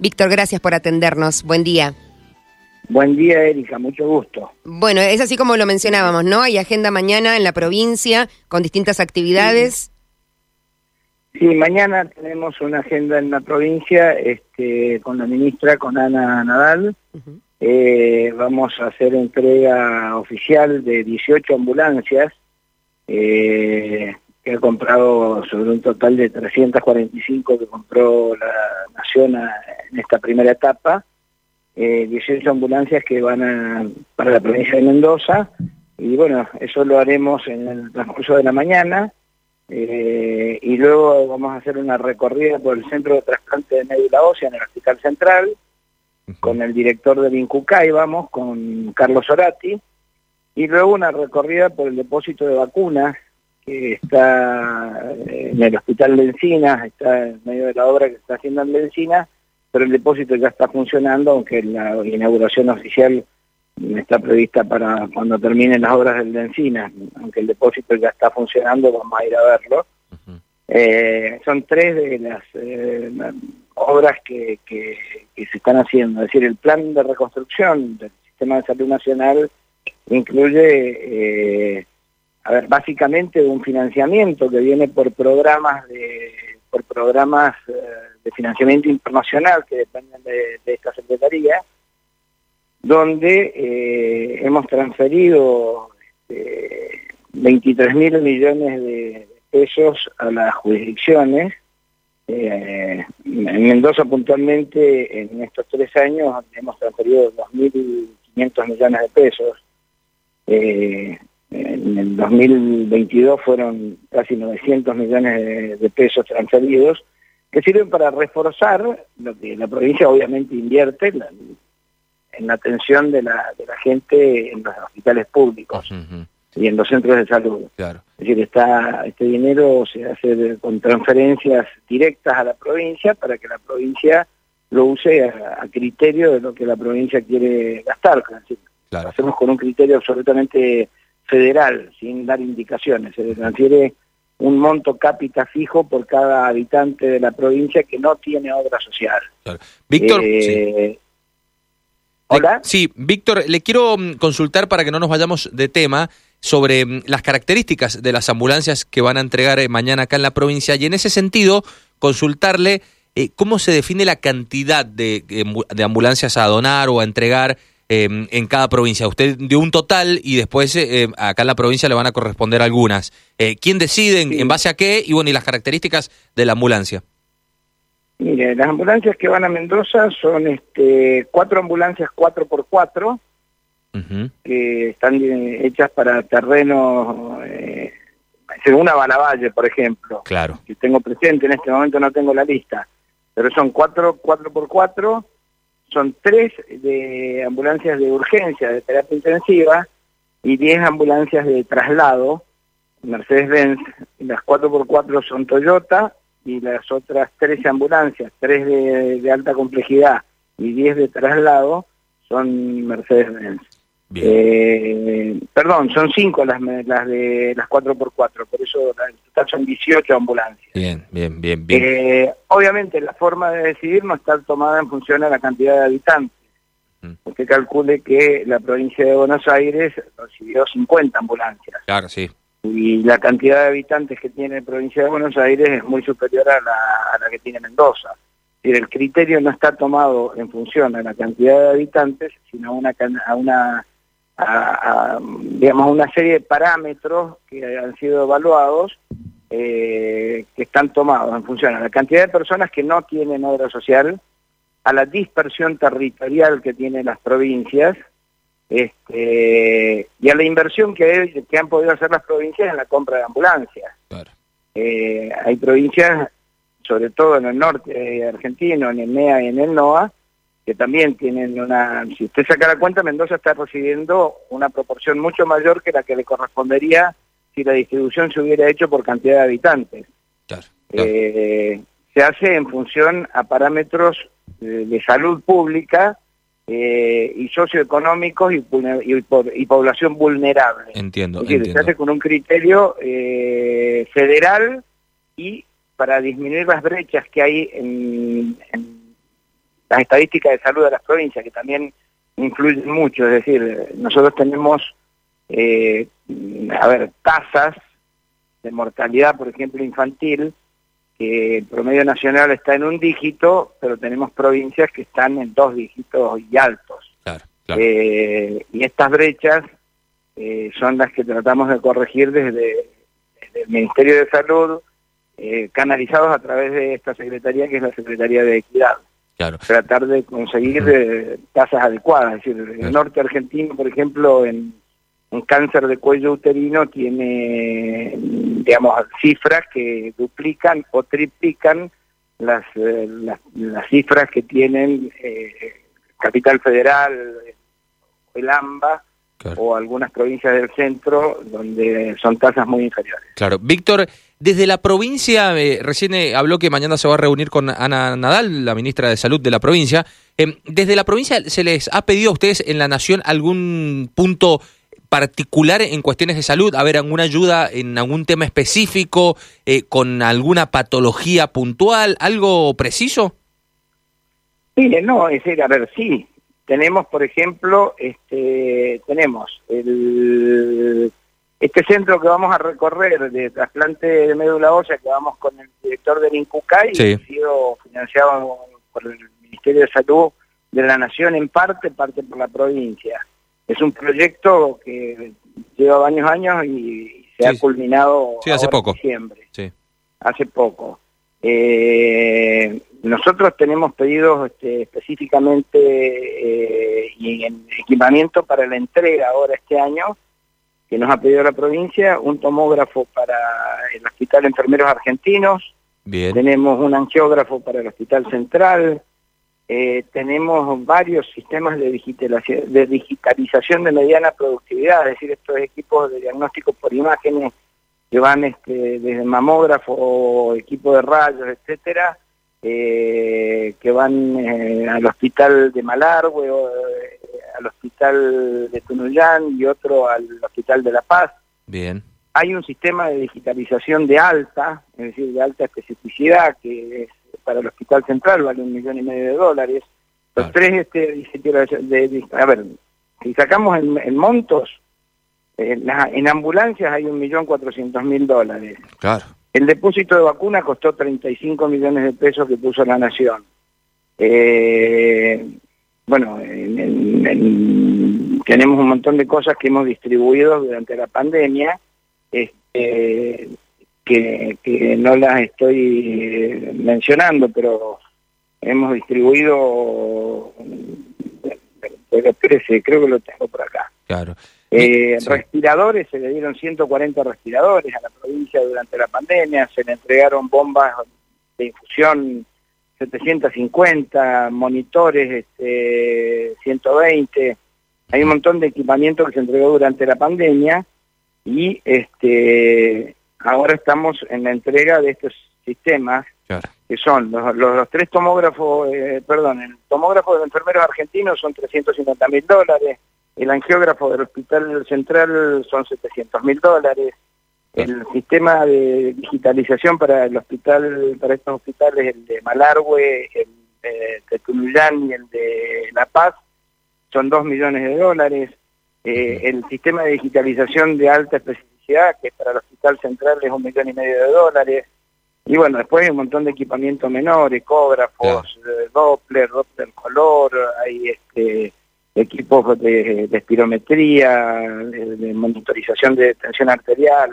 Víctor, gracias por atendernos. Buen día. Buen día, Erika, mucho gusto. Bueno, es así como lo mencionábamos, ¿no? Hay agenda mañana en la provincia con distintas actividades. Sí, mañana tenemos una agenda en la provincia este, con la ministra, con Ana Nadal. eh, vamos a hacer entrega oficial de 18 ambulancias eh, que ha comprado sobre un total de 345 que compró la Nación en esta primera etapa. Eh, 18 ambulancias que van a, para la provincia de Mendoza. Y bueno, eso lo haremos en el transcurso de la mañana. Eh, y luego vamos a hacer una recorrida por el centro de trasplante de médula ósea en el Hospital Central, con el director del INCUCAI, vamos, con Carlos Orati, y luego una recorrida por el depósito de vacunas está en el Hospital de Encinas, está en medio de la obra que está haciendo en Encinas, pero el depósito ya está funcionando, aunque la inauguración oficial está prevista para cuando terminen las obras del de Encinas, aunque el depósito ya está funcionando, vamos a ir a verlo. Eh, son tres de las eh, obras que, que, que se están haciendo, es decir, el plan de reconstrucción del sistema de salud nacional incluye, eh, a ver, básicamente un financiamiento que viene por programas de por programas eh, de financiamiento internacional que dependen de, de esta secretaría, donde eh, hemos transferido este, 23 mil millones de pesos a las jurisdicciones. Eh, en Mendoza puntualmente en estos tres años hemos transferido 2.500 millones de pesos. Eh, en el 2022 fueron casi 900 millones de, de pesos transferidos que sirven para reforzar lo que la provincia obviamente invierte la- en la atención de la, de la gente en los hospitales públicos y en los centros de salud. Claro. Es decir, está, este dinero se hace de- con transferencias directas a la provincia para que la provincia lo use a, a criterio de lo que la provincia quiere gastar. Es decir, Claro. Lo hacemos con un criterio absolutamente federal, sin dar indicaciones. Se le transfiere un monto cápita fijo por cada habitante de la provincia que no tiene obra social. claro. Víctor, Eh, sí. Hola. Sí, Víctor, le quiero mm, consultar para que no nos vayamos de tema sobre mm, las características de las ambulancias que van a entregar eh, mañana acá en la provincia y en ese sentido consultarle eh, cómo se define la cantidad de, de ambulancias a donar o a entregar eh, en cada provincia. Usted dio un total y después eh, acá en la provincia le van a corresponder algunas. Eh, ¿Quién decide en, Sí. en base a qué y bueno y las características de la ambulancia? Mire, las ambulancias que van a Mendoza son este, cuatro ambulancias 4x4 Ujú, que están eh, hechas para terrenos, eh, una Balavalle, por ejemplo, Claro. que tengo presente, en este momento no tengo la lista, pero son cuatro, cuatro por cuatro, son tres de ambulancias de urgencia, de terapia intensiva, y diez ambulancias de traslado, Mercedes-Benz, las cuatro por cuatro son Toyota, y las otras 13 ambulancias, tres de, de alta complejidad y 10 de traslado, son Mercedes-Benz. Eh, perdón, son cinco las, las de las 4x4, por eso en total son 18 ambulancias. Bien, bien, bien, bien. Eh, obviamente la forma de decidir no está tomada en función a la cantidad de habitantes. Mm. Usted calcule que la provincia de Buenos Aires recibió 50 ambulancias Claro, sí. y la cantidad de habitantes que tiene la provincia de Buenos Aires es muy superior a la, a la que tiene Mendoza. Decir, el criterio no está tomado en función a la cantidad de habitantes, sino a una, a una a, a, digamos, una serie de parámetros que han sido evaluados eh, que están tomados en función a la cantidad de personas que no tienen obra social, a la dispersión territorial que tienen las provincias este, y a la inversión que, hay- que han podido hacer las provincias en la compra de ambulancias. Claro. Eh, hay provincias, sobre todo en el norte argentino, en el NEA y en el NOA, que también tienen una, si usted saca la cuenta, Mendoza está recibiendo una proporción mucho mayor que la que le correspondería si la distribución se hubiera hecho por cantidad de habitantes. Claro, claro. Eh, se hace en función a parámetros de salud pública eh, y socioeconómicos y, y, y población vulnerable. entiendo, Es decir, entiendo. se hace con un criterio eh, federal y para disminuir las brechas que hay en, en las estadísticas de salud de las provincias, que también influyen mucho, es decir, nosotros tenemos, eh, a ver, tasas de mortalidad, por ejemplo, infantil, que el promedio nacional está en un dígito, pero tenemos provincias que están en dos dígitos y altos. Eh, y estas brechas eh, son las que tratamos de corregir desde, el Ministerio de Salud, eh, canalizados a través de esta Secretaría, que es la Secretaría de Equidad. Claro. Tratar de conseguir tasas adecuadas. Es decir, el norte argentino, por ejemplo, en un cáncer de cuello uterino tiene, digamos, cifras que duplican o triplican las, eh, las, cifras que tienen eh, Capital Federal, el AMBA o algunas provincias del centro donde son tasas muy inferiores. Claro. Víctor, desde la provincia, eh, recién habló que mañana se va a reunir con Ana Nadal, la ministra de Salud de la provincia. desde la provincia, ¿se les ha pedido a ustedes en la Nación algún punto particular en cuestiones de salud? A ver, ¿alguna ayuda en algún tema específico, eh, con alguna patología puntual, algo preciso? Mire, no, es decir, a ver, sí, tenemos, por ejemplo, este, tenemos el, este centro que vamos a recorrer de trasplante de médula ósea, que vamos con el director del INCUCAI, que ha sido financiado por el Ministerio de Salud de la Nación en parte, parte por la provincia. Es un proyecto que lleva varios años y se ha culminado hace poco. en diciembre. Sí. Hace poco. Eh, nosotros tenemos pedidos este, específicamente eh, y en equipamiento para la entrega ahora este año, que nos ha pedido la provincia, un tomógrafo para el Hospital Enfermeros Argentinos, Bien. tenemos un angiógrafo para el Hospital Central, eh, tenemos varios sistemas de digitalización, de digitalización de mediana productividad, es decir, estos equipos de diagnóstico por imágenes que van este, desde mamógrafo, equipo de rayos, etcétera, eh, que van eh, al hospital de Malargüe, o, al hospital de Tunuyán y otro al hospital de La Paz. Bien. Hay un sistema de digitalización de alta, es decir, de alta especificidad, que es para el Hospital Central vale un millón y medio de dólares. Los tres, este, de, a ver, si sacamos en, montos, en, ambulancias hay un millón cuatrocientos mil dólares. Claro. El depósito de vacuna costó 35 millones de pesos que puso la Nación. Eh, bueno, tenemos un montón de cosas que hemos distribuido durante la pandemia. Este, que, no las estoy eh, mencionando, pero hemos distribuido, creo que lo tengo por acá. Claro. Eh, respiradores, se le dieron 140 respiradores a la provincia durante la pandemia, se le entregaron bombas de infusión 750, monitores este, 120, hay un montón de equipamiento que se entregó durante la pandemia y este ahora estamos en la entrega de estos sistemas, que son los, tres tomógrafos, eh, perdón, el tomógrafo de enfermeros argentinos son 350 mil dólares, el angiógrafo del Hospital Central son 700 mil dólares, el sistema de digitalización para el hospital, para estos hospitales, el de Malargüe, el de, Tunuyán y el de La Paz, son 2 millones de dólares. Eh, el sistema de digitalización de alta especialidad que para el Hospital Central es un millón y medio de dólares. Y bueno, después hay un montón de equipamiento menor, ecógrafos, eh, Doppler, Doppler color, hay este equipos de, espirometría, de, monitorización de tensión arterial,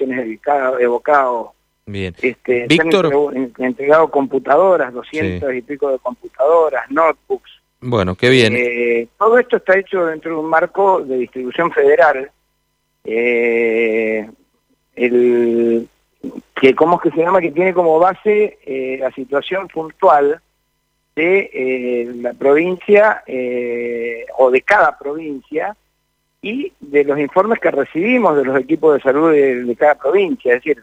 evocados. Bien. Este, Víctor. han entregado, computadoras, 200 y pico de computadoras, notebooks. Bueno, qué bien. Eh, todo esto está hecho dentro de un marco de distribución federal eh, el, que cómo es que se llama, que tiene como base eh, la situación puntual de la provincia o de cada provincia y de los informes que recibimos de los equipos de salud de, cada provincia. Es decir,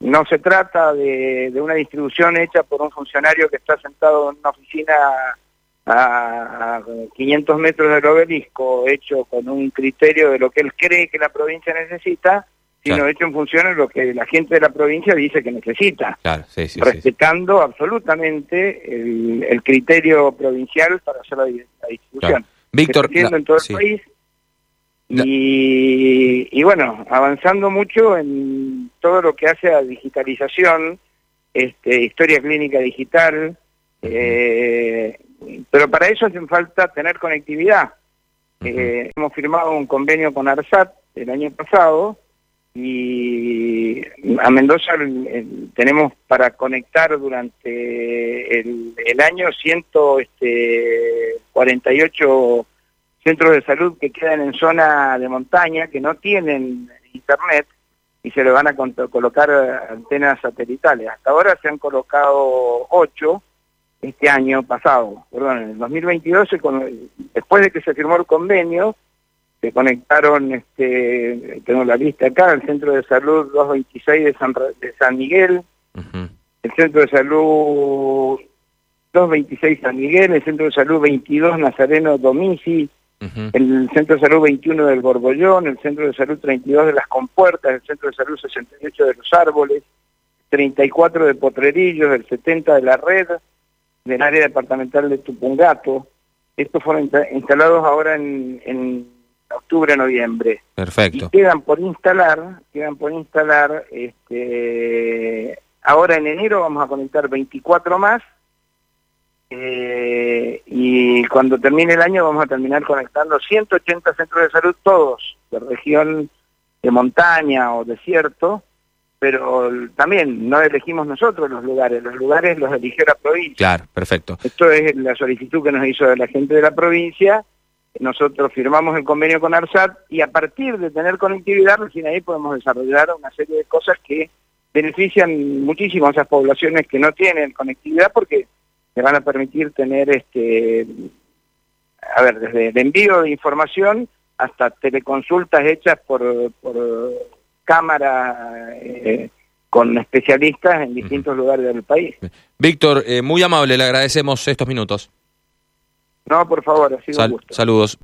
no se trata de, de, una distribución hecha por un funcionario que está sentado en una oficina a 500 metros del obelisco, hecho con un criterio de lo que él cree que la provincia necesita, sino Claro. hecho en función de lo que la gente de la provincia dice que necesita, Claro, sí, sí, sí, sí. respetando absolutamente el, el criterio provincial para hacer la, di- la distribución. Claro. Víctor, la- en todo el país. Y, y bueno, avanzando mucho en todo lo que hace a digitalización, este, historia clínica digital, eh, pero para eso hace falta tener conectividad. Eh, hemos firmado un convenio con ARSAT el año pasado y a Mendoza eh, tenemos para conectar durante el, el año este, 148 centros de salud que quedan en zona de montaña, que no tienen internet y se le van a colocar antenas satelitales. Hasta ahora se han colocado ocho este año pasado, perdón, en el 2022, se con- después de que se firmó el convenio, se conectaron, este, tengo la lista acá, el Centro de Salud 226 de San, de San Miguel, el Centro de Salud 226 San Miguel, el Centro de Salud 22 Nazareno El Centro de Salud 21 del Borbollón, el Centro de Salud 32 de Las Compuertas, el Centro de Salud 68 de Los Árboles, 34 de Potrerillos, el 70 de La Red, del área departamental de Tupungato. Estos fueron insta- instalados ahora en, en octubre, noviembre. Y Perfecto. quedan por instalar, quedan por instalar, este, ahora en enero vamos a conectar 24 más, eh, y cuando termine el año vamos a terminar conectando 180 centros de salud, todos de región de montaña o desierto, pero también no elegimos nosotros los lugares, los lugares los eligió la provincia. Claro, perfecto. Esto es la solicitud que nos hizo la gente de la provincia. Nosotros firmamos el convenio con ARSAT y a partir de tener conectividad, recién ahí podemos desarrollar una serie de cosas que benefician muchísimo a esas poblaciones que no tienen conectividad porque le van a permitir tener, este, a ver, desde el envío de información hasta teleconsultas hechas por, por cámara eh, con especialistas en distintos lugares del país. Víctor, eh, muy amable, le agradecemos estos minutos. No, por favor, ha sido Sal- un gusto. saludos.